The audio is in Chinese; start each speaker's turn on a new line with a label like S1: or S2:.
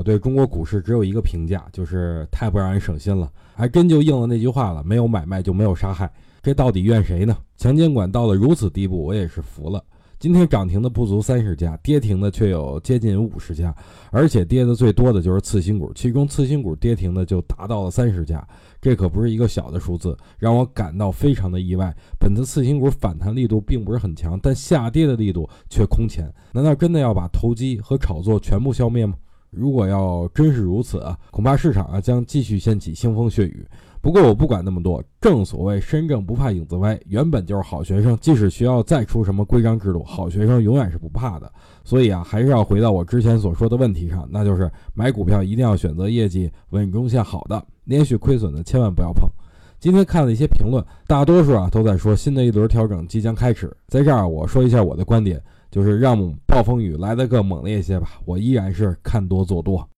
S1: 我对中国股市只有一个评价，就是太不让人省心了，还真就应了那句话了：没有买卖就没有杀害。这到底怨谁呢？强监管到了如此地步，我也是服了。今天涨停的不足三十家，跌停的却有接近五十家，而且跌的最多的就是次新股，其中次新股跌停的就达到了三十家，这可不是一个小的数字，让我感到非常的意外。本次次新股反弹力度并不是很强，但下跌的力度却空前，难道真的要把投机和炒作全部消灭吗？如果要真是如此，恐怕市场啊将继续掀起腥风血雨。不过我不管那么多，正所谓身正不怕影子歪，原本就是好学生，即使学校再出什么规章制度，好学生永远是不怕的。所以啊，还是要回到我之前所说的问题上，那就是买股票一定要选择业绩稳中向好的，连续亏损的千万不要碰。今天看了一些评论，大多数啊都在说新的一轮调整即将开始，在这儿我说一下我的观点。就是让暴风雨来得更猛烈一些吧，我依然是看多做多。